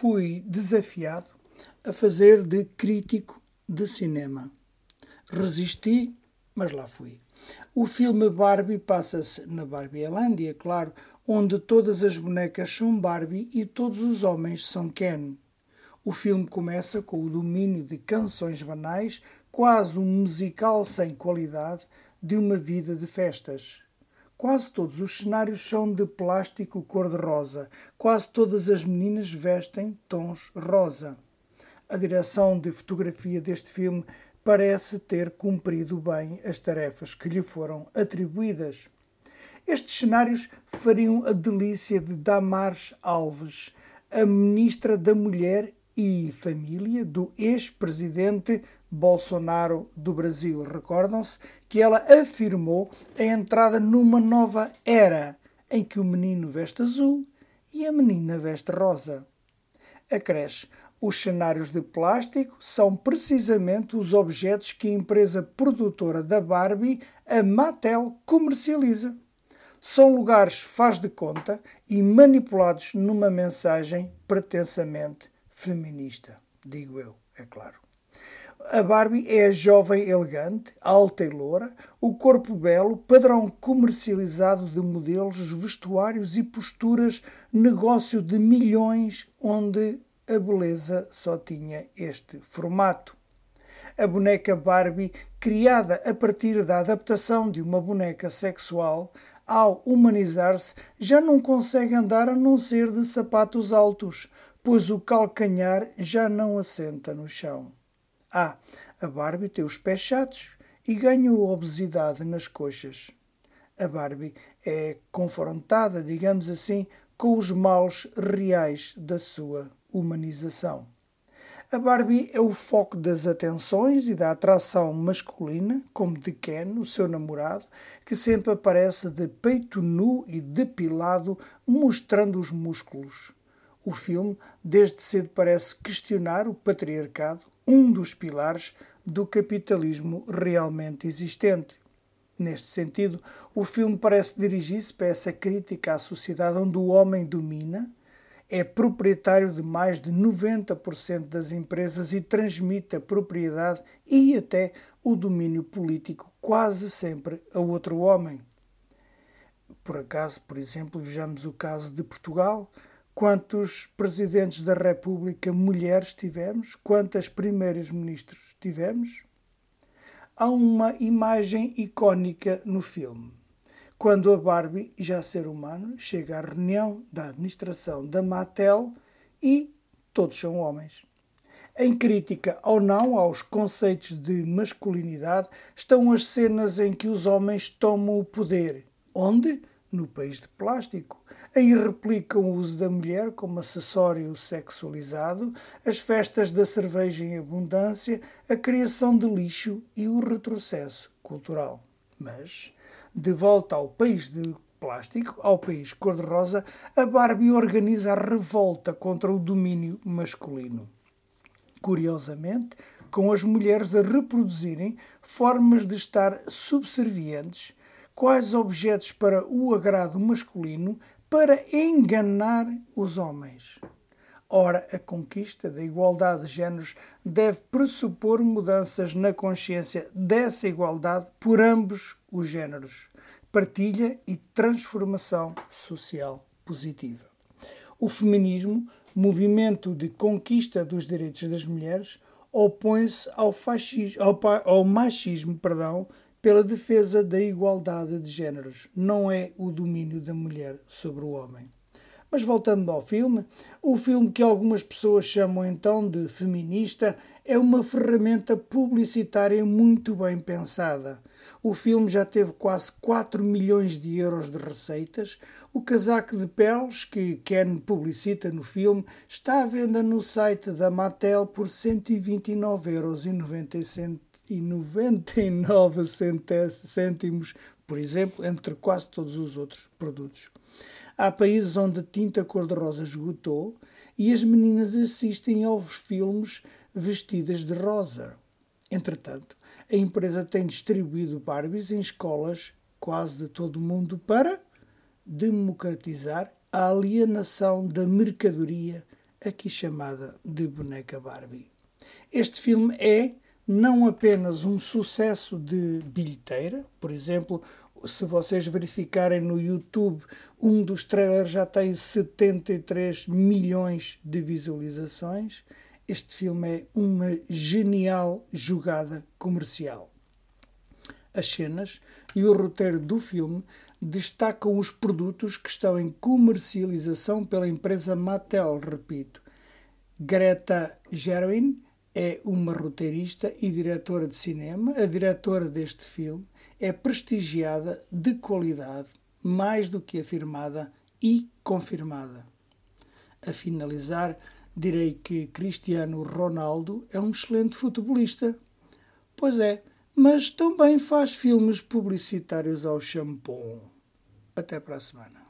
fui desafiado a fazer de crítico de cinema. Resisti, mas lá fui. O filme Barbie passa-se na Barbielândia, claro, onde todas as bonecas são Barbie e todos os homens são Ken. O filme começa com o domínio de canções banais, quase um musical sem qualidade, de uma vida de festas. Quase todos os cenários são de plástico cor-de-rosa. Quase todas as meninas vestem tons rosa. A direção de fotografia deste filme parece ter cumprido bem as tarefas que lhe foram atribuídas. Estes cenários fariam a delícia de Damares Alves, a ministra da Mulher e Família do ex-presidente Bolsonaro do Brasil. Recordam-se que ela afirmou a entrada numa nova era em que o menino veste azul e a menina veste rosa. Acresce: os cenários de plástico são precisamente os objetos que a empresa produtora da Barbie, a Mattel, comercializa. São lugares faz de conta e manipulados numa mensagem pretensamente feminista, digo eu, é claro. A Barbie é jovem elegante, alta e loura, o corpo belo, padrão comercializado de modelos, vestuários e posturas, negócio de milhões onde a beleza só tinha este formato. A boneca Barbie, criada a partir da adaptação de uma boneca sexual, ao humanizar-se, já não consegue andar a não ser de sapatos altos, pois o calcanhar já não assenta no chão. Ah, a Barbie tem os pés chatos e ganhou obesidade nas coxas. A Barbie é confrontada, digamos assim, com os males reais da sua humanização. A Barbie é o foco das atenções e da atração masculina, como de Ken, o seu namorado, que sempre aparece de peito nu e depilado, mostrando os músculos. O filme, desde cedo, parece questionar o patriarcado, um dos pilares do capitalismo realmente existente. Neste sentido, o filme parece dirigir-se para essa crítica à sociedade onde o homem domina, é proprietário de mais de 90% das empresas e transmite a propriedade e até o domínio político quase sempre a outro homem. Por acaso, por exemplo, vejamos o caso de Portugal, quantos presidentes da República mulheres tivemos, quantas primeiras ministros tivemos. Há uma imagem icónica no filme. Quando a Barbie, já ser humano, chega à reunião da administração da Mattel e todos são homens. Em crítica ou não aos conceitos de masculinidade estão as cenas em que os homens tomam o poder. Onde? No país de plástico. Aí replicam o uso da mulher como acessório sexualizado, as festas da cerveja em abundância, a criação de lixo e o retrocesso cultural. Mas, de volta ao país de plástico, ao país cor-de-rosa, a Barbie organiza a revolta contra o domínio masculino. Curiosamente, com as mulheres a reproduzirem formas de estar subservientes quais objetos para o agrado masculino para enganar os homens. Ora, a conquista da igualdade de géneros deve pressupor mudanças na consciência dessa igualdade por ambos os géneros, partilha e transformação social positiva. O feminismo, movimento de conquista dos direitos das mulheres, opõe-se ao, ao machismo perdão, pela defesa da igualdade de géneros, não é o domínio da mulher sobre o homem. Mas voltando ao filme, o filme que algumas pessoas chamam então de feminista é uma ferramenta publicitária muito bem pensada. O filme já teve quase 4 milhões de euros de receitas. O casaco de peles que Ken publicita no filme está à venda no site da Mattel por 129,90 euros e 99 cêntimos, por exemplo, entre quase todos os outros produtos. Há países onde a tinta cor-de-rosa esgotou e as meninas assistem aos filmes vestidas de rosa. Entretanto, a empresa tem distribuído Barbies em escolas quase de todo o mundo para democratizar a alienação da mercadoria aqui chamada de boneca Barbie. Este filme é não apenas um sucesso de bilheteira, por exemplo, se vocês verificarem no YouTube, um dos trailers já tem 73 milhões de visualizações. Este filme é uma genial jogada comercial. As cenas e o roteiro do filme destacam os produtos que estão em comercialização pela empresa Mattel, repito. Greta Gerwin é uma roteirista e diretora de cinema. A diretora deste filme é prestigiada de qualidade, mais do que afirmada e confirmada. A finalizar, direi que Cristiano Ronaldo é um excelente futebolista. Pois é, mas também faz filmes publicitários ao shampoo. Até para a semana.